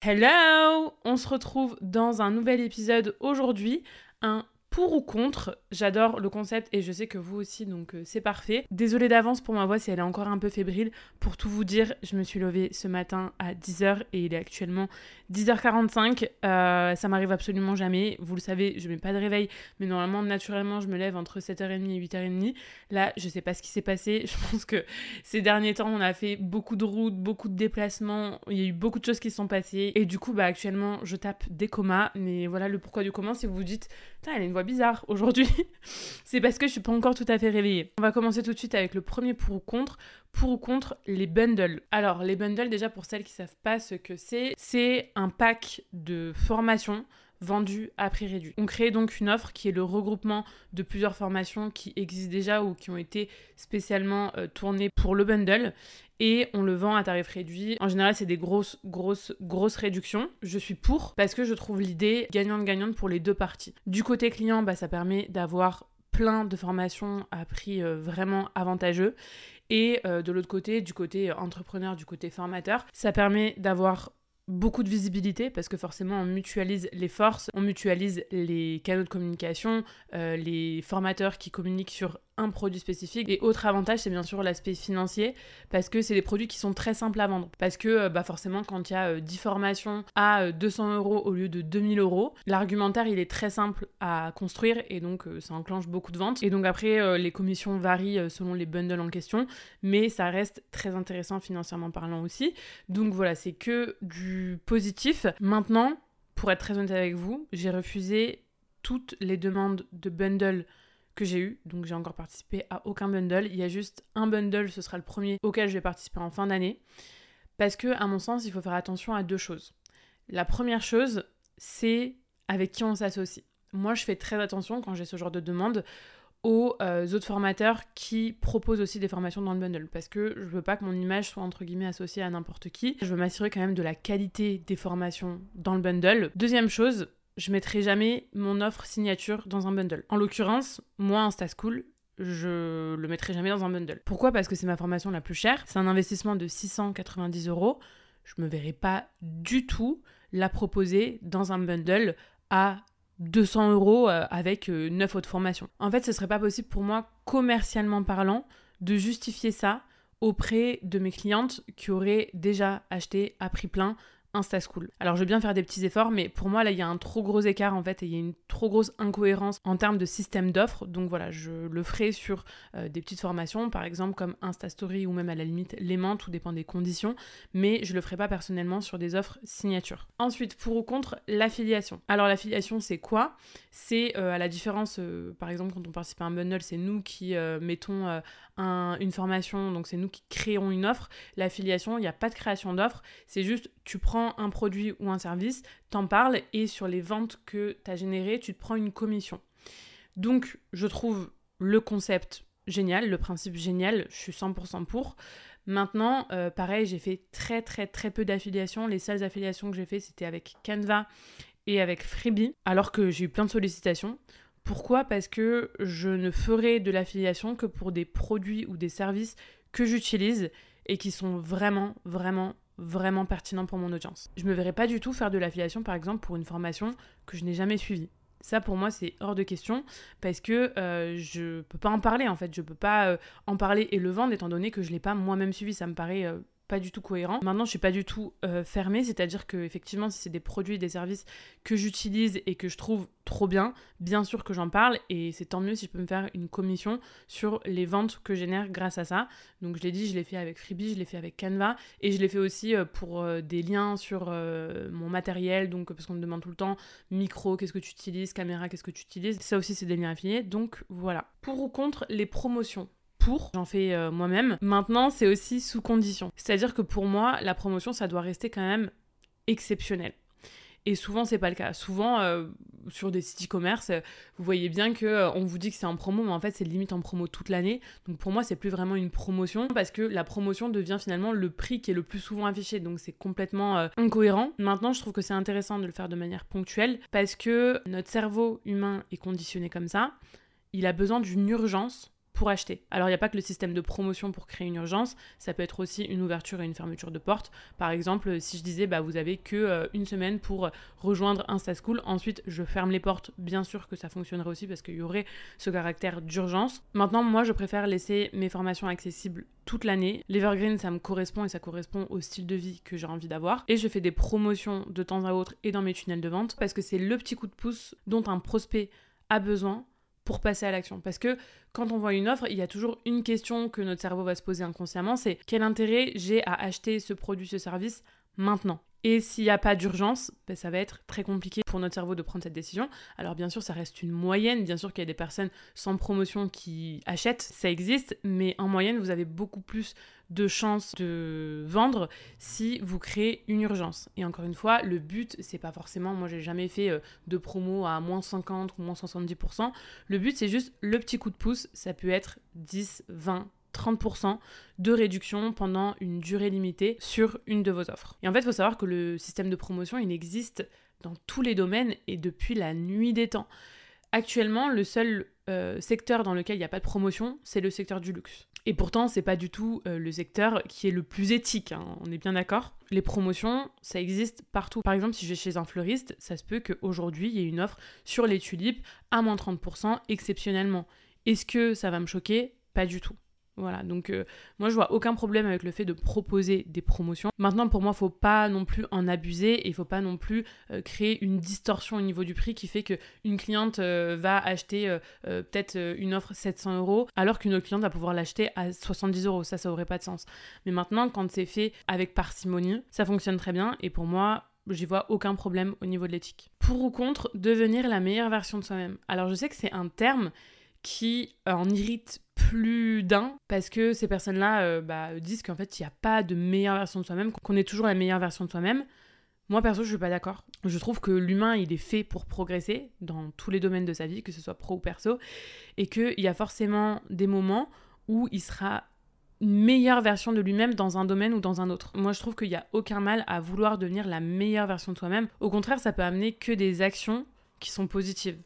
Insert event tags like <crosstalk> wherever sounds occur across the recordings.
Hello On se retrouve dans un nouvel épisode aujourd'hui, un pour ou contre. J'adore le concept et je sais que vous aussi, donc euh, c'est parfait. Désolée d'avance pour ma voix si elle est encore un peu fébrile. Pour tout vous dire, je me suis levée ce matin à 10h et il est actuellement 10h45. Euh, ça m'arrive absolument jamais. Vous le savez, je mets pas de réveil, mais normalement, naturellement, je me lève entre 7h30 et 8h30. Là, je sais pas ce qui s'est passé. <laughs> Je pense que ces derniers temps, on a fait beaucoup de routes, beaucoup de déplacements. Il y a eu beaucoup de choses qui sont passées. Et du coup, bah, actuellement, je tape des comas. Mais voilà le pourquoi du comment. Si vous vous dites, elle a une voix bizarre aujourd'hui, <laughs> c'est parce que je suis pas encore tout à fait réveillée. On va commencer tout de suite avec le premier pour ou contre. Pour ou contre les bundles. Alors, les bundles, déjà pour celles qui savent pas ce que c'est, c'est un pack de formation vendu à prix réduit. On crée donc une offre qui est le regroupement de plusieurs formations qui existent déjà ou qui ont été spécialement euh, tournées pour le bundle et on le vend à tarif réduit. En général, c'est des grosses, grosses, grosses réductions. Je suis pour parce que je trouve l'idée gagnante-gagnante pour les deux parties. Du côté client, bah, ça permet d'avoir plein de formations à prix euh, vraiment avantageux. Et euh, de l'autre côté, du côté entrepreneur, du côté formateur, ça permet d'avoir beaucoup de visibilité parce que forcément on mutualise les forces, on mutualise les canaux de communication, euh, les formateurs qui communiquent sur un produit spécifique. Et autre avantage, c'est bien sûr l'aspect financier, parce que c'est des produits qui sont très simples à vendre. Parce que euh, bah forcément, quand il y a 10 euh, formations à 200 euros au lieu de 2000 euros, l'argumentaire, il est très simple à construire, et donc ça enclenche beaucoup de ventes. Et donc après, les commissions varient selon les bundles en question, mais ça reste très intéressant financièrement parlant aussi. Donc voilà, c'est que du positif. Maintenant, pour être très honnête avec vous, j'ai refusé toutes les demandes de bundle que j'ai eu. Donc j'ai encore participé à aucun bundle. Il y a juste un bundle, ce sera le premier auquel je vais participer en fin d'année. Parce que, à mon sens, il faut faire attention à deux choses. La première chose, c'est avec qui on s'associe. Moi, je fais très attention quand j'ai ce genre de demande aux euh, autres formateurs qui proposent aussi des formations dans le bundle parce que je veux pas que mon image soit entre guillemets associée à n'importe qui. Je veux m'assurer quand même de la qualité des formations dans le bundle. Deuxième chose, je mettrai jamais mon offre signature dans un bundle. En l'occurrence, moi, InstaSchool, je le mettrai jamais dans un bundle. Pourquoi? Parce que c'est ma formation la plus chère. C'est un investissement de 690 euros. Je me verrai pas du tout la proposer dans un bundle à 200 euros euh, avec 9 euh, autres formations. En fait, ce serait pas possible pour moi, commercialement parlant, de justifier ça auprès de mes clientes qui auraient déjà acheté à prix plein School. Alors je veux bien faire des petits efforts, mais pour moi là il y a un trop gros écart en fait et il y a une trop grosse incohérence en termes de système d'offres. Donc voilà, je le ferai sur euh, des petites formations, par exemple comme Instastory ou même à la limite l'aimant, tout dépend des conditions, mais je le ferai pas personnellement sur des offres signature. Ensuite, pour ou contre l'affiliation. Alors l'affiliation c'est quoi? C'est euh, à la différence, euh, par exemple quand on participe à un bundle, c'est nous qui mettons une formation, donc c'est nous qui créons une offre. L'affiliation, il n'y a pas de création d'offre, c'est juste tu prends un produit ou un service, t'en parles et sur les ventes que tu as générées, tu te prends une commission. Donc je trouve le concept génial, le principe génial, je suis 100% pour. Maintenant, euh, pareil, j'ai fait très très très peu d'affiliations. Les seules affiliations que j'ai fait, c'était avec Canva et avec Freebie, alors que j'ai eu plein de sollicitations. Pourquoi? Parce que je ne ferai de l'affiliation que pour des produits ou des services que j'utilise et qui sont vraiment, vraiment, vraiment pertinents pour mon audience. Je me verrai pas du tout faire de l'affiliation, par exemple, pour une formation que je n'ai jamais suivie. Ça, pour moi, c'est hors de question parce que euh, je peux pas en parler en fait. Je peux pas euh, en parler et le vendre étant donné que je l'ai pas moi-même suivi. Ça me paraît euh, pas du tout cohérent. Maintenant, je suis pas du tout euh, fermée, c'est-à-dire que effectivement, si c'est des produits et des services que j'utilise et que je trouve trop bien, bien sûr que j'en parle et c'est tant mieux si je peux me faire une commission sur les ventes que génère grâce à ça. Donc je l'ai dit, je l'ai fait avec Freebie, je l'ai fait avec Canva et je l'ai fait aussi euh, pour euh, des liens sur mon matériel, donc parce qu'on me demande tout le temps micro, qu'est-ce que tu utilises, caméra, qu'est-ce que tu utilises. Ça aussi, c'est des liens affiliés. Donc voilà. Pour ou contre les promotions J'en fais euh, moi-même. Maintenant, c'est aussi sous condition. C'est-à-dire que pour moi, la promotion, ça doit rester quand même exceptionnel. Et souvent, c'est pas le cas. Souvent, euh, sur des sites e-commerce, vous voyez bien que euh, on vous dit que c'est en promo, mais en fait, c'est limite en promo toute l'année. Donc pour moi, c'est plus vraiment une promotion parce que la promotion devient finalement le prix qui est le plus souvent affiché. Donc c'est complètement incohérent. Maintenant, je trouve que c'est intéressant de le faire de manière ponctuelle parce que notre cerveau humain est conditionné comme ça. Il a besoin d'une urgence acheter. Alors il n'y a pas que le système de promotion pour créer une urgence, ça peut être aussi une ouverture et une fermeture de porte. Par exemple, si je disais bah vous avez que euh, une semaine pour rejoindre InstaSchool, ensuite je ferme les portes, bien sûr que ça fonctionnerait aussi parce qu'il y aurait ce caractère d'urgence. Maintenant, moi je préfère laisser mes formations accessibles toute l'année. L'Evergreen, ça me correspond et ça correspond au style de vie que j'ai envie d'avoir. Et je fais des promotions de temps à autre et dans mes tunnels de vente parce que c'est le petit coup de pouce dont un prospect a besoin pour passer à l'action. Parce que quand on voit une offre, il y a toujours une question que notre cerveau va se poser inconsciemment, c'est quel intérêt j'ai à acheter ce produit, ce service maintenant? Et s'il n'y a pas d'urgence, ben, ça va être très compliqué pour notre cerveau de prendre cette décision. Alors bien sûr, ça reste une moyenne. Bien sûr qu'il y a des personnes sans promotion qui achètent, ça existe. Mais en moyenne, vous avez beaucoup plus de chances de vendre si vous créez une urgence. Et encore une fois, le but, c'est pas forcément, moi j'ai jamais fait euh, de promo à moins 50 ou moins 70%. Le but, c'est juste le petit coup de pouce. Ça peut être 10, 20, 30% de réduction pendant une durée limitée sur une de vos offres. Et en fait, il faut savoir que le système de promotion, il existe dans tous les domaines et depuis la nuit des temps. Actuellement, le seul euh, secteur dans lequel il n'y a pas de promotion, c'est le secteur du luxe. Et pourtant, c'est pas du tout euh, le secteur qui est le plus éthique, hein, on est bien d'accord. Les promotions, ça existe partout. Par exemple, si je vais chez un fleuriste, ça se peut qu'aujourd'hui, il y ait une offre sur les tulipes à moins 30% exceptionnellement. Est-ce que ça va me choquer? Pas du tout. Voilà, donc euh, moi je vois aucun problème avec le fait de proposer des promotions. Maintenant pour moi, il faut pas non plus en abuser et il faut pas non plus euh, créer une distorsion au niveau du prix qui fait que une cliente euh, va acheter peut-être une offre 700 euros alors qu'une autre cliente va pouvoir l'acheter à 70 euros. Ça, ça aurait pas de sens. Mais maintenant, quand c'est fait avec parcimonie, ça fonctionne très bien et pour moi, j'y vois aucun problème au niveau de l'éthique. Pour ou contre devenir la meilleure version de soi-même. Alors je sais que c'est un terme qui en irrite plus d'un parce que ces personnes-là euh, bah, disent qu'en fait il n'y a pas de meilleure version de soi-même, qu'on est toujours la meilleure version de soi-même. Moi perso je suis pas d'accord. Je trouve que l'humain il est fait pour progresser dans tous les domaines de sa vie, que ce soit pro ou perso, et qu'il y a forcément des moments où il sera une meilleure version de lui-même dans un domaine ou dans un autre. Moi, je trouve qu'il n'y a aucun mal à vouloir devenir la meilleure version de soi-même. Au contraire, ça peut amener que des actions qui sont positives.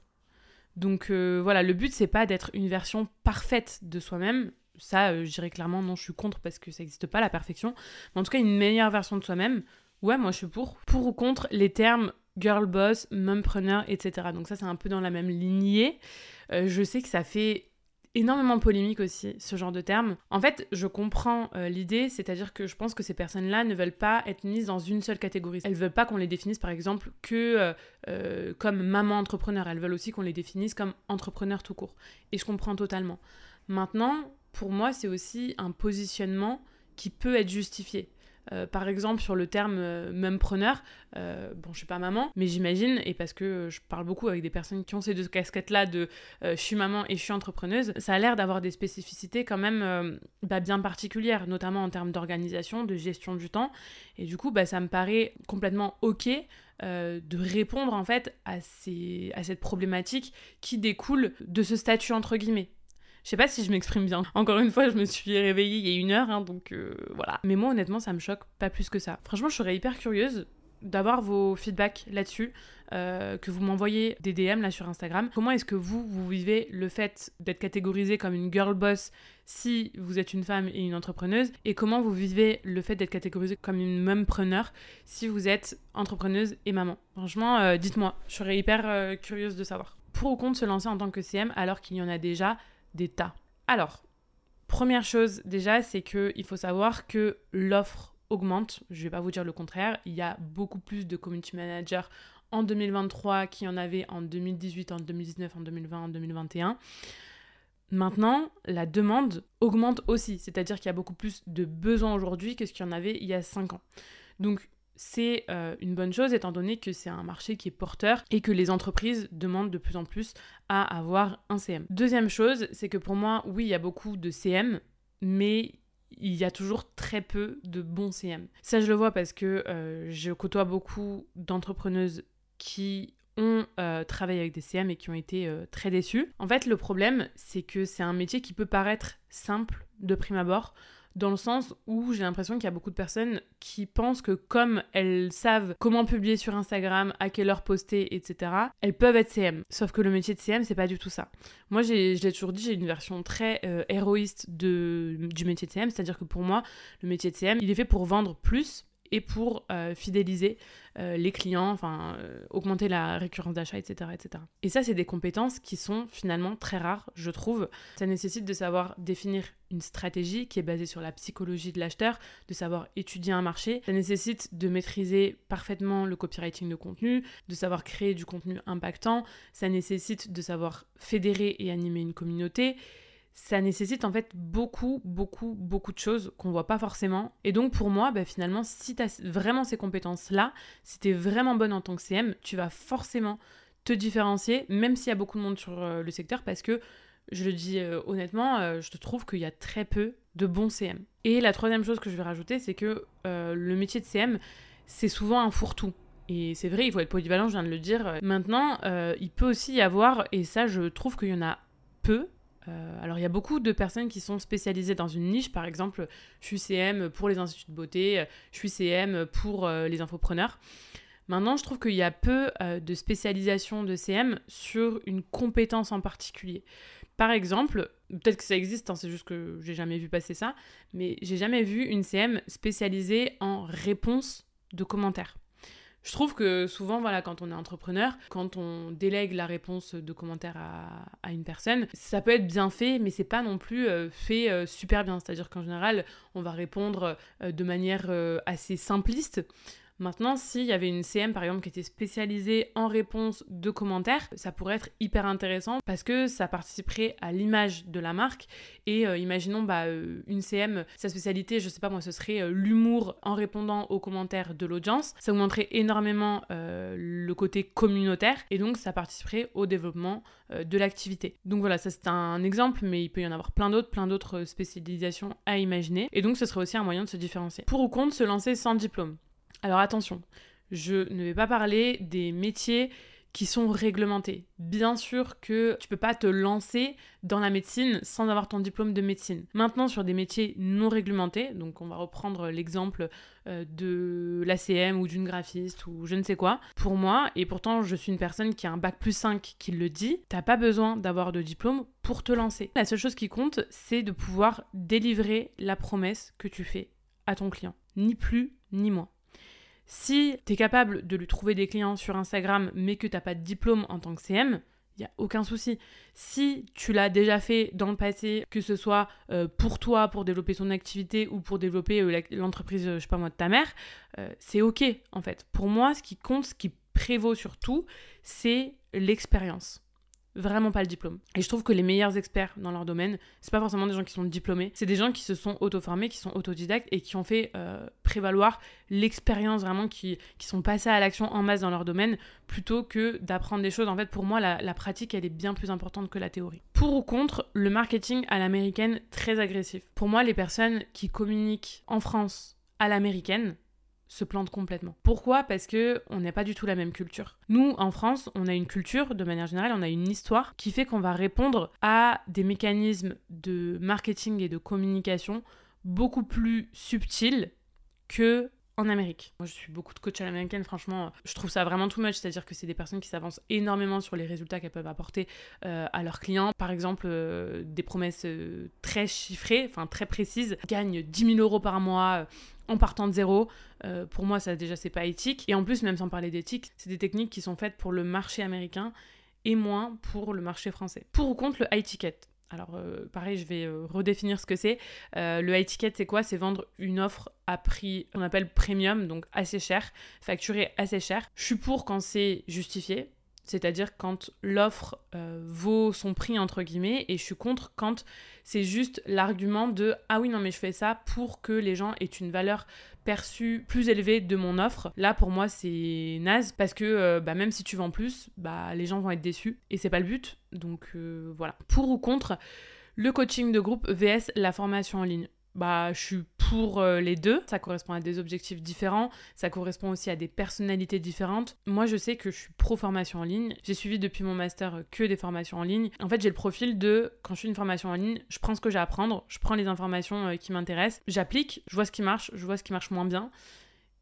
Donc euh, voilà, le but c'est pas d'être une version parfaite de soi-même. Ça, euh, je dirais clairement non, je suis contre parce que ça n'existe pas la perfection. Mais en tout cas, une meilleure version de soi-même. Ouais, moi je suis pour. Pour ou contre les termes girl boss, mumpreneur, etc. Donc ça c'est un peu dans la même lignée. Euh, je sais que ça fait énormément polémique aussi, ce genre de terme. En fait, je comprends euh, l'idée, c'est-à-dire que je pense que ces personnes-là ne veulent pas être mises dans une seule catégorie. Elles veulent pas qu'on les définisse, par exemple, que euh, euh, comme maman entrepreneur. Elles veulent aussi qu'on les définisse comme entrepreneur tout court. Et je comprends totalement. Maintenant, pour moi, c'est aussi un positionnement qui peut être justifié. Euh, par exemple, sur le terme euh, même preneur, euh, bon, je suis pas maman, mais j'imagine, et parce que je parle beaucoup avec des personnes qui ont ces deux casquettes-là de je suis maman et je suis entrepreneuse, ça a l'air d'avoir des spécificités quand même bah, bien particulières, notamment en termes d'organisation, de gestion du temps. Et du coup, bah, ça me paraît complètement OK de répondre en fait à cette problématique qui découle de ce statut entre guillemets. Je sais pas si je m'exprime bien. Encore une fois, je me suis réveillée il y a une heure, hein, donc euh, voilà. Mais moi, honnêtement, ça me choque pas plus que ça. Franchement, je serais hyper curieuse d'avoir vos feedbacks là-dessus, euh, que vous m'envoyez des DM là sur Instagram. Comment est-ce que vous, vous vivez le fait d'être catégorisé comme une girl boss si vous êtes une femme et une entrepreneuse? Et comment vous vivez le fait d'être catégorisé comme une mumpreneur si vous êtes entrepreneuse et maman? Franchement, euh, dites-moi, je serais hyper curieuse de savoir. Pour ou contre se lancer en tant que CM alors qu'il y en a déjà des. Alors, première chose déjà, c'est qu'il faut savoir que l'offre augmente. Je ne vais pas vous dire le contraire. Il y a beaucoup plus de community managers en 2023 qu'il y en avait en 2018, en 2019, en 2020, en 2021. Maintenant, la demande augmente aussi, c'est-à-dire qu'il y a beaucoup plus de besoins aujourd'hui que ce qu'il y en avait il y a 5 ans. Donc c'est euh, une bonne chose étant donné que c'est un marché qui est porteur et que les entreprises demandent de plus en plus à avoir un CM. Deuxième chose, c'est que pour moi, oui, il y a beaucoup de CM, mais il y a toujours très peu de bons CM. Ça, je le vois parce que euh, je côtoie beaucoup d'entrepreneuses qui ont euh, travaillé avec des CM et qui ont été très déçues. En fait, le problème, c'est que c'est un métier qui peut paraître simple de prime abord, dans le sens où j'ai l'impression qu'il y a beaucoup de personnes qui pensent que comme elles savent comment publier sur Instagram, à quelle heure poster, etc., elles peuvent être CM. Sauf que le métier de CM, c'est pas du tout ça. Moi, je l'ai toujours dit, j'ai une version très euh, héroïste de, du métier de CM, c'est-à-dire que pour moi, le métier de CM, il est fait pour vendre plus et pour euh, fidéliser euh, les clients, enfin euh, augmenter la récurrence d'achat, etc., etc. Et ça, c'est des compétences qui sont finalement très rares, je trouve. Ça nécessite de savoir définir une stratégie qui est basée sur la psychologie de l'acheteur, de savoir étudier un marché. Ça nécessite de maîtriser parfaitement le copywriting de contenu, de savoir créer du contenu impactant. Ça nécessite de savoir fédérer et animer une communauté ça nécessite en fait beaucoup, beaucoup, beaucoup de choses qu'on voit pas forcément. Et donc pour moi, bah, finalement, si tu as vraiment ces compétences-là, si tu es vraiment bonne en tant que CM, tu vas forcément te différencier, même s'il y a beaucoup de monde sur euh, le secteur, parce que, je le dis euh, honnêtement, euh, je te trouve qu'il y a très peu de bons CM. Et la troisième chose que je vais rajouter, c'est que le métier de CM, c'est souvent un fourre-tout. Et c'est vrai, il faut être polyvalent, je viens de le dire. Maintenant, il peut aussi y avoir, et ça je trouve qu'il y en a peu, euh, alors il y a beaucoup de personnes qui sont spécialisées dans une niche, par exemple, je suis CM pour les instituts de beauté, je suis CM pour euh, les infopreneurs. Maintenant, je trouve qu'il y a peu euh, de spécialisation de CM sur une compétence en particulier. Par exemple, peut-être que ça existe, hein, c'est juste que j'ai jamais vu passer ça, mais j'ai jamais vu une CM spécialisée en réponse de commentaires. Je trouve que souvent, voilà, quand on est entrepreneur, quand on délègue la réponse de commentaires à, une personne, ça peut être bien fait, mais c'est pas non plus euh, fait euh, super bien. C'est-à-dire qu'en général, on va répondre euh, de manière assez simpliste. Maintenant, s'il y avait une CM par exemple qui était spécialisée en réponse de commentaires, ça pourrait être hyper intéressant parce que ça participerait à l'image de la marque. Et euh, imaginons bah, euh, une CM, sa spécialité, je sais pas moi, ce serait euh, l'humour en répondant aux commentaires de l'audience. Ça augmenterait énormément le côté communautaire et donc ça participerait au développement de l'activité. Donc voilà, ça c'est un exemple, mais il peut y en avoir plein d'autres, plein d'autres spécialisations à imaginer. Et donc ce serait aussi un moyen de se différencier. Pour ou contre se lancer sans diplôme? Alors attention, je ne vais pas parler des métiers qui sont réglementés. Bien sûr que tu peux pas te lancer dans la médecine sans avoir ton diplôme de médecine. Maintenant, sur des métiers non réglementés, donc on va reprendre l'exemple euh, de l'ACM ou d'une graphiste ou je ne sais quoi. Pour moi, et pourtant je suis une personne qui a un bac plus 5 qui le dit, t'as pas besoin d'avoir de diplôme pour te lancer. La seule chose qui compte, c'est de pouvoir délivrer la promesse que tu fais à ton client. Ni plus, ni moins. Si tu es capable de lui trouver des clients sur Instagram mais que tu n'as pas de diplôme en tant que CM, il n'y a aucun souci. Si tu l'as déjà fait dans le passé, que ce soit euh, pour toi, pour développer ton activité ou pour développer euh, l'entreprise, je sais pas moi, de ta mère, euh, c'est ok en fait. Pour moi, ce qui compte, ce qui prévaut surtout, c'est l'expérience vraiment pas le diplôme. Et je trouve que les meilleurs experts dans leur domaine, c'est pas forcément des gens qui sont diplômés, c'est des gens qui se sont auto-formés, qui sont autodidactes et qui ont fait euh, prévaloir l'expérience vraiment, qui, sont passés à l'action en masse dans leur domaine, plutôt que d'apprendre des choses. En fait, pour moi, la pratique, elle est bien plus importante que la théorie. Pour ou contre, le marketing à l'américaine très agressif. Pour moi, les personnes qui communiquent en France à l'américaine, se plante complètement. Pourquoi? Parce que on n'a pas du tout la même culture. Nous, en France, on a une culture, de manière générale, on a une histoire qui fait qu'on va répondre à des mécanismes de marketing et de communication beaucoup plus subtils que en Amérique. Moi, je suis beaucoup de coach à l'américaine, franchement, je trouve ça vraiment too much, c'est-à-dire que c'est des personnes qui s'avancent énormément sur les résultats qu'elles peuvent apporter euh, à leurs clients. Par exemple, euh, des promesses euh, très chiffrées, enfin très précises, gagnent 10 000 euros par mois en partant de zéro. pour moi, ça déjà, c'est pas éthique. Et en plus, même sans parler d'éthique, c'est des techniques qui sont faites pour le marché américain et moins pour le marché français. Pour ou contre le high ticket? Alors, euh, pareil, je vais euh, redéfinir ce que c'est. Euh, le high ticket, c'est quoi? C'est vendre une offre à prix qu'on appelle premium, donc assez cher, facturé assez cher. Je suis pour quand c'est justifié, c'est-à-dire quand l'offre vaut son prix entre guillemets, et je suis contre quand c'est juste l'argument de ah oui non mais je fais ça pour que les gens aient une valeur perçue plus élevée de mon offre. Là pour moi c'est naze parce que bah, même si tu vends plus, bah les gens vont être déçus et c'est pas le but. Donc voilà. Pour ou contre le coaching de groupe vs la formation en ligne. Bah je suis pour euh, les deux. Ça correspond à des objectifs différents, ça correspond aussi à des personnalités différentes. Moi, je sais que je suis pro formation en ligne. J'ai suivi depuis mon master que des formations en ligne. En fait, j'ai le profil de quand je fais une formation en ligne, je prends ce que j'ai à apprendre, je prends les informations euh, qui m'intéressent, j'applique, je vois ce qui marche, je vois ce qui marche moins bien.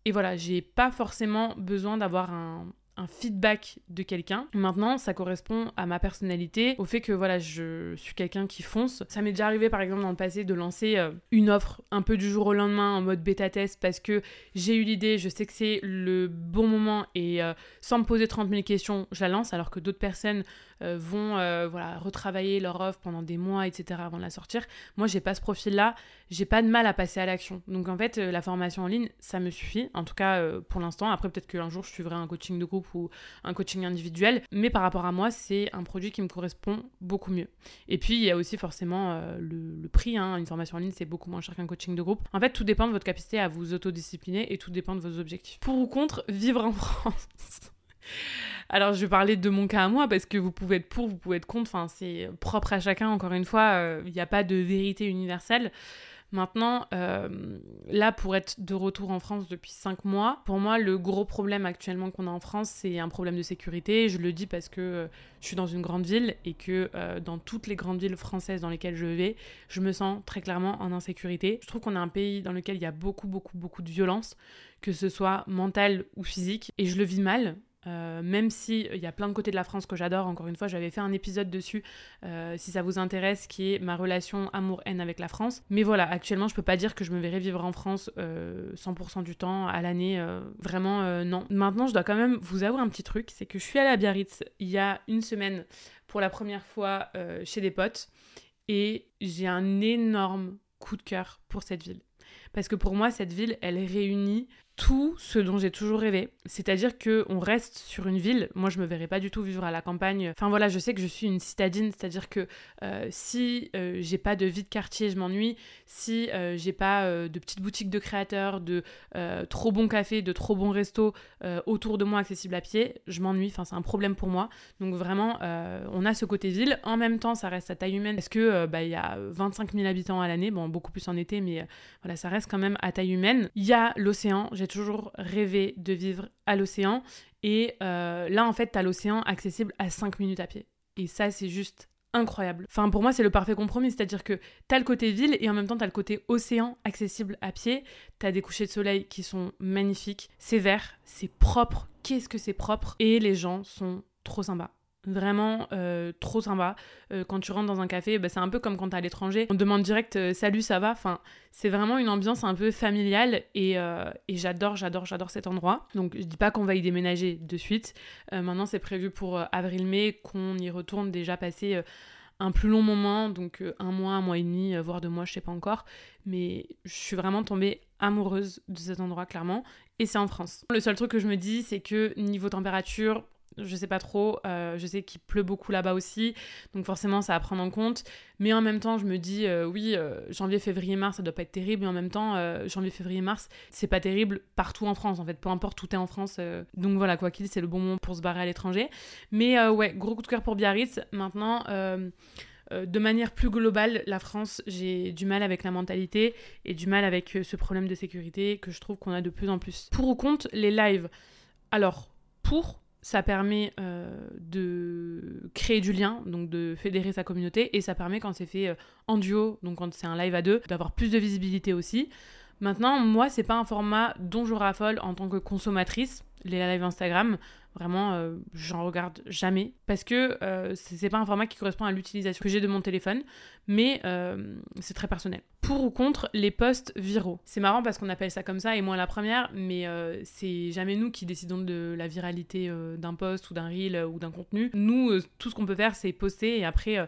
Et voilà, j'ai pas forcément besoin d'avoir un, un feedback de quelqu'un. Maintenant, ça correspond à ma personnalité, au fait que voilà, je suis quelqu'un qui fonce. Ça m'est déjà arrivé par exemple dans le passé de lancer euh, une offre un peu du jour au lendemain en mode bêta test parce que j'ai eu l'idée, je sais que c'est le bon moment et euh, sans me poser 30 000 questions, je la lance alors que d'autres personnes euh, vont voilà, retravailler leur offre pendant des mois, etc. avant de la sortir. Moi, j'ai pas ce profil-là, j'ai pas de mal à passer à l'action. Donc en fait, la formation en ligne, ça me suffit, en tout cas pour l'instant. Après, peut-être qu'un jour, je suivrai un coaching de groupe ou un coaching individuel. Mais par rapport à moi, c'est un produit qui me correspond beaucoup mieux. Et puis, il y a aussi forcément euh, le, prix. Hein. Une formation en ligne, c'est beaucoup moins cher qu'un coaching de groupe. En fait, tout dépend de votre capacité à vous autodiscipliner et tout dépend de vos objectifs. Pour ou contre vivre en <laughs> France alors, je vais parler de mon cas à moi parce que vous pouvez être pour, vous pouvez être contre. Enfin, c'est propre à chacun. Encore une fois, euh, il n'y a pas de vérité universelle. Maintenant, euh, là, pour être de retour en France depuis 5 mois, pour moi, le gros problème actuellement qu'on a en France, c'est un problème de sécurité. Je le dis parce que euh, je suis dans une grande ville et que euh, dans toutes les grandes villes françaises dans lesquelles je vais, je me sens très clairement en insécurité. Je trouve qu'on a un pays dans lequel il y a beaucoup, beaucoup, beaucoup de violence, que ce soit mentale ou physique, et je le vis mal. Euh, même si il y a plein de côtés de la France que j'adore, encore une fois, j'avais fait un épisode dessus, euh, si ça vous intéresse, qui est ma relation amour-haine avec la France. Mais voilà, actuellement, je peux pas dire que je me verrais vivre en France 100% euh, du temps à l'année. vraiment, non. Maintenant, je dois quand même vous avouer un petit truc, c'est que je suis allée à Biarritz il y a une semaine pour la première fois chez des potes et j'ai un énorme coup de cœur pour cette ville. Parce que pour moi, cette ville, elle réunit tout ce dont j'ai toujours rêvé. C'est-à-dire que on reste sur une ville. Moi, je me verrais pas du tout vivre à la campagne. Enfin voilà, je sais que je suis une citadine, c'est-à-dire que euh, si euh, j'ai pas de vie de quartier, je m'ennuie. Si euh, j'ai pas de petites boutiques de créateurs, de trop bons cafés, de trop bons restos autour de moi accessibles à pied, je m'ennuie. Enfin, c'est un problème pour moi. Donc vraiment, on a ce côté ville. En même temps, ça reste à taille humaine parce que bah il y a 25 000 habitants à l'année. Bon, beaucoup plus en été, mais voilà, ça reste quand même à taille humaine. Il y a l'océan. J'ai toujours rêvé de vivre à l'océan. Et euh, là, en fait, t'as l'océan accessible à 5 minutes à pied. Et ça, c'est juste incroyable. Enfin, pour moi, c'est le parfait compromis. C'est-à-dire que t'as le côté ville et en même temps, t'as le côté océan accessible à pied. T'as des couchers de soleil qui sont magnifiques. C'est vert, c'est propre. Qu'est-ce que c'est propre? Et les gens sont trop sympas. Vraiment euh, trop sympa. Euh, quand tu rentres dans un café, bah, c'est un peu comme quand t'es à l'étranger. On demande direct euh, salut, ça va? Enfin, c'est vraiment une ambiance un peu familiale et, et j'adore, j'adore, j'adore cet endroit. Donc je dis pas qu'on va y déménager de suite. maintenant, c'est prévu pour avril-mai qu'on y retourne déjà passer un plus long moment, donc un mois, un mois et demi, voire deux mois, je sais pas encore. Mais je suis vraiment tombée amoureuse de cet endroit, clairement. Et c'est en France. Le seul truc que je me dis, c'est que niveau température, je sais pas trop. Euh, je sais qu'il pleut beaucoup là-bas aussi, donc forcément ça à prendre en compte. Mais en même temps, je me dis, euh, oui, euh, janvier, février, mars, ça doit pas être terrible. Mais en même temps, janvier, février, mars, c'est pas terrible partout en France, en fait. Peu importe, tout est en France. donc voilà, quoi qu'il, c'est le bon moment pour se barrer à l'étranger. Mais ouais, gros coup de cœur pour Biarritz. Maintenant. de manière plus globale, la France, j'ai du mal avec la mentalité et du mal avec ce problème de sécurité que je trouve qu'on a de plus en plus. Pour ou contre les lives Alors, pour, ça permet euh, de créer du lien, donc de fédérer sa communauté, et ça permet quand c'est fait euh, en duo, donc quand c'est un live à deux, d'avoir plus de visibilité aussi. Maintenant, moi, c'est pas un format dont je raffole en tant que consommatrice, les lives Instagram. Vraiment, euh, j'en regarde jamais parce que euh, c'est pas un format qui correspond à l'utilisation que j'ai de mon téléphone, mais euh, c'est très personnel. Pour ou contre les posts viraux C'est marrant parce qu'on appelle ça comme ça et moi la première, mais c'est jamais nous qui décidons de la viralité d'un post ou d'un reel ou d'un contenu. Nous, tout ce qu'on peut faire, c'est poster et après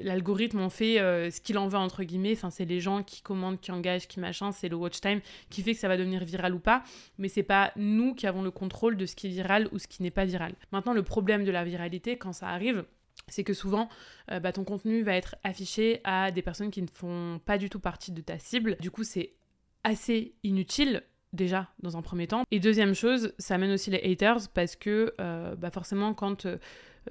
l'algorithme en fait euh, ce qu'il en veut entre guillemets. C'est les gens qui commandent qui engagent qui machin c'est le watch time qui fait que ça va devenir viral ou pas. Mais c'est pas nous qui avons le contrôle de ce qui est viral ou ce qui n'est pas viral. Maintenant le problème de la viralité quand ça arrive c'est que souvent, euh, bah, ton contenu va être affiché à des personnes qui ne font pas du tout partie de ta cible. Du coup, c'est assez inutile déjà dans un premier temps. Et deuxième chose, ça amène aussi les haters parce que euh, bah forcément quand euh,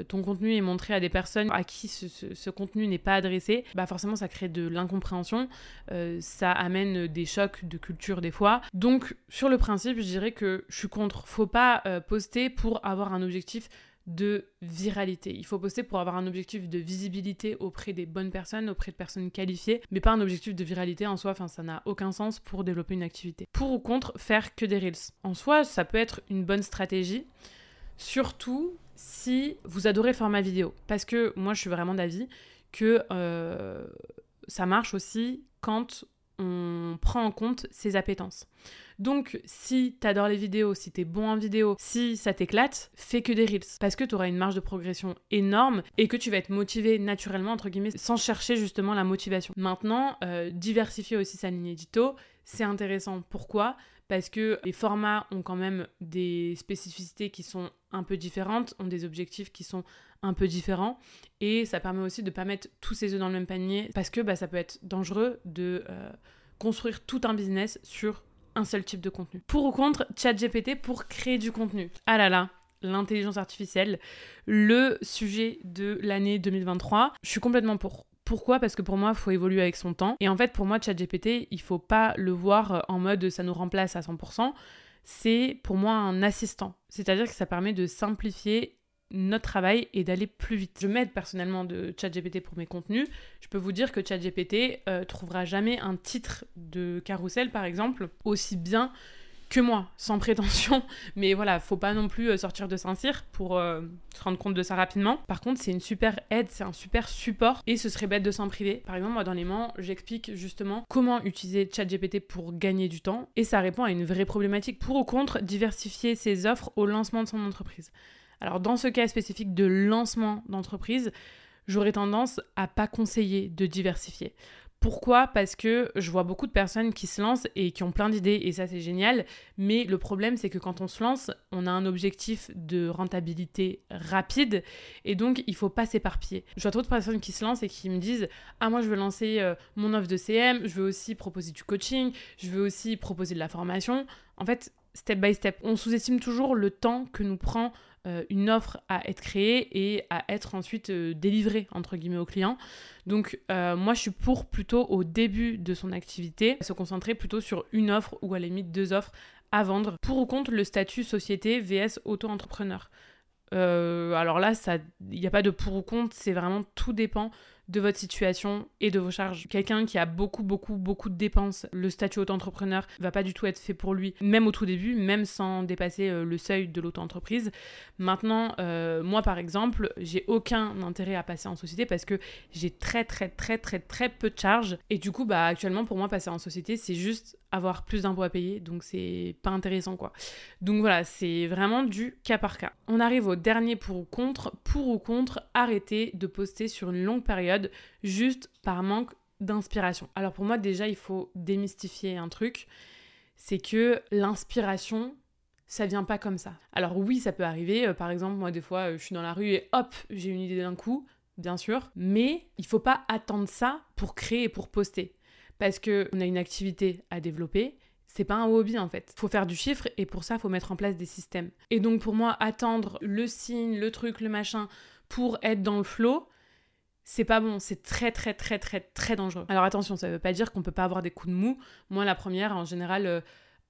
ton contenu est montré à des personnes à qui ce, contenu n'est pas adressé, bah forcément ça crée de l'incompréhension, euh, ça amène des chocs de culture des fois. Donc sur le principe, je dirais que je suis contre. Faut pas poster pour avoir un objectif de viralité. Il faut poster pour avoir un objectif de visibilité auprès des bonnes personnes, auprès de personnes qualifiées, mais pas un objectif de viralité en soi, enfin ça n'a aucun sens pour développer une activité. Pour ou contre faire que des reels. En soi, ça peut être une bonne stratégie, surtout si vous adorez le format vidéo. Parce que moi je suis vraiment d'avis que euh, ça marche aussi quand on prend en compte ses appétences. Donc, si t'adores les vidéos, si t'es bon en vidéo, si ça t'éclate, fais que des reels. Parce que t'auras une marge de progression énorme et que tu vas être motivé naturellement, entre guillemets, sans chercher justement la motivation. Maintenant, euh, diversifier aussi sa ligne édito, c'est intéressant. Pourquoi? Parce que les formats ont quand même des spécificités qui sont un peu différentes, ont des objectifs qui sont un peu différents, et ça permet aussi de ne pas mettre tous ses œufs dans le même panier, parce que bah, ça peut être dangereux de euh, construire tout un business sur un seul type de contenu. Pour ou contre ChatGPT pour créer du contenu Ah là là, l'intelligence artificielle, le sujet de l'année 2023. Je suis complètement pour. Pourquoi? Parce que pour moi, il faut évoluer avec son temps. Et en fait, pour moi, ChatGPT, il faut pas le voir en mode ça nous remplace à 100%. C'est pour moi un assistant. C'est-à-dire que ça permet de simplifier notre travail et d'aller plus vite. Je m'aide personnellement de ChatGPT pour mes contenus. Je peux vous dire que ChatGPT euh, trouvera jamais un titre de carrousel, par exemple, aussi bien que moi, sans prétention. <laughs> Mais voilà, faut pas non plus euh, sortir de Saint-Cyr pour euh, se rendre compte de ça rapidement. Par contre, c'est une super aide, c'est un super support et ce serait bête de s'en priver. Par exemple, moi dans l'aimant, j'explique justement comment utiliser ChatGPT pour gagner du temps et ça répond à une vraie problématique. Pour ou contre, diversifier ses offres au lancement de son entreprise. Alors dans ce cas spécifique de lancement d'entreprise, j'aurais tendance à pas conseiller de diversifier. Pourquoi? Parce que je vois beaucoup de personnes qui se lancent et qui ont plein d'idées et ça c'est génial, mais le problème c'est que quand on se lance, on a un objectif de rentabilité rapide et donc il faut pas s'éparpiller. Je vois trop de personnes qui se lancent et qui me disent "Ah moi je veux lancer euh, mon offre de CM, je veux aussi proposer du coaching, je veux aussi proposer de la formation." En fait, step by step, on sous-estime toujours le temps que nous prend euh, une offre à être créée et à être ensuite euh, délivrée entre guillemets au client. Donc euh, moi je suis pour plutôt au début de son activité se concentrer plutôt sur une offre ou à la limite deux offres à vendre. Pour ou contre le statut société vs auto-entrepreneur. alors là, il n'y a pas de pour ou contre, c'est vraiment tout dépend de votre situation et de vos charges. Quelqu'un qui a beaucoup, beaucoup, beaucoup de dépenses, le statut auto-entrepreneur va pas du tout être fait pour lui, même au tout début, même sans dépasser euh, le seuil de l'auto-entreprise. Maintenant, euh, moi par exemple, j'ai aucun intérêt à passer en société parce que j'ai très, très, très, très, très peu de charges. Et du coup, bah actuellement, pour moi, passer en société, c'est juste avoir plus d'impôts à payer, donc c'est pas intéressant quoi. Donc voilà, c'est vraiment du cas par cas. On arrive au dernier pour ou contre. Pour ou contre, arrêter de poster sur une longue période juste par manque d'inspiration. Alors pour moi déjà, il faut démystifier un truc, c'est que l'inspiration, ça vient pas comme ça. Alors oui, ça peut arriver, euh, par exemple, moi des fois, euh, je suis dans la rue et hop, j'ai une idée d'un coup, bien sûr, mais il faut pas attendre ça pour créer et pour poster parce qu'on a une activité à développer. C'est pas un hobby en fait. Faut faire du chiffre et pour ça, faut mettre en place des systèmes. Et donc pour moi, attendre le signe, le truc, le machin pour être dans le flow, c'est pas bon, c'est très très très très très dangereux. Alors attention, ça veut pas dire qu'on peut pas avoir des coups de mou. Moi la première, en général, euh,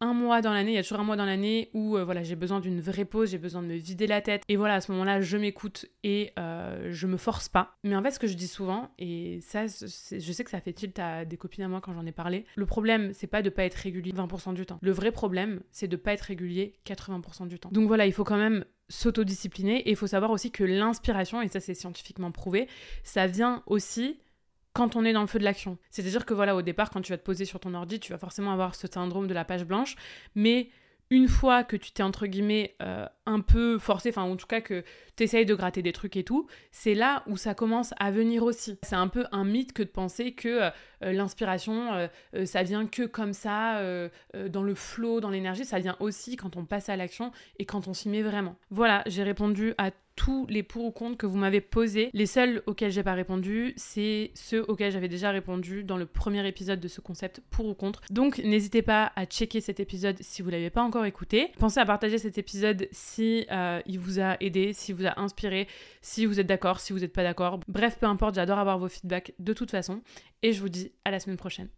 un mois dans l'année, il y a toujours un mois dans l'année où euh, voilà, j'ai besoin d'une vraie pause, j'ai besoin de me vider la tête. Et voilà, à ce moment-là, je m'écoute et euh, je me force pas. Mais en fait, ce que je dis souvent, et ça, je sais que ça fait tilt à des copines à moi quand j'en ai parlé, le problème, c'est pas de pas être régulier 20% du temps. Le vrai problème, c'est de pas être régulier 80% du temps. Donc voilà, il faut quand même s'autodiscipliner et il faut savoir aussi que l'inspiration, et ça c'est scientifiquement prouvé, ça vient aussi quand on est dans le feu de l'action. C'est-à-dire que voilà, au départ, quand tu vas te poser sur ton ordi, tu vas forcément avoir ce syndrome de la page blanche, mais une fois que tu t'es entre guillemets euh, un peu forcé, enfin en tout cas que tu essayes de gratter des trucs et tout, c'est là où ça commence à venir aussi. C'est un peu un mythe que de penser que euh, l'inspiration, euh, ça vient que comme ça, dans le flow, dans l'énergie, ça vient aussi quand on passe à l'action et quand on s'y met vraiment. Voilà, j'ai répondu à tous les pour ou contre que vous m'avez posés. Les seuls auxquels j'ai pas répondu, c'est ceux auxquels j'avais déjà répondu dans le premier épisode de ce concept pour ou contre. Donc n'hésitez pas à checker cet épisode si vous l'avez pas encore écouté. Pensez à partager cet épisode si euh, il vous a aidé, si vous a inspiré, si vous êtes d'accord, si vous n'êtes pas d'accord. Bref, peu importe, j'adore avoir vos feedbacks de toute façon. Et je vous dis à la semaine prochaine.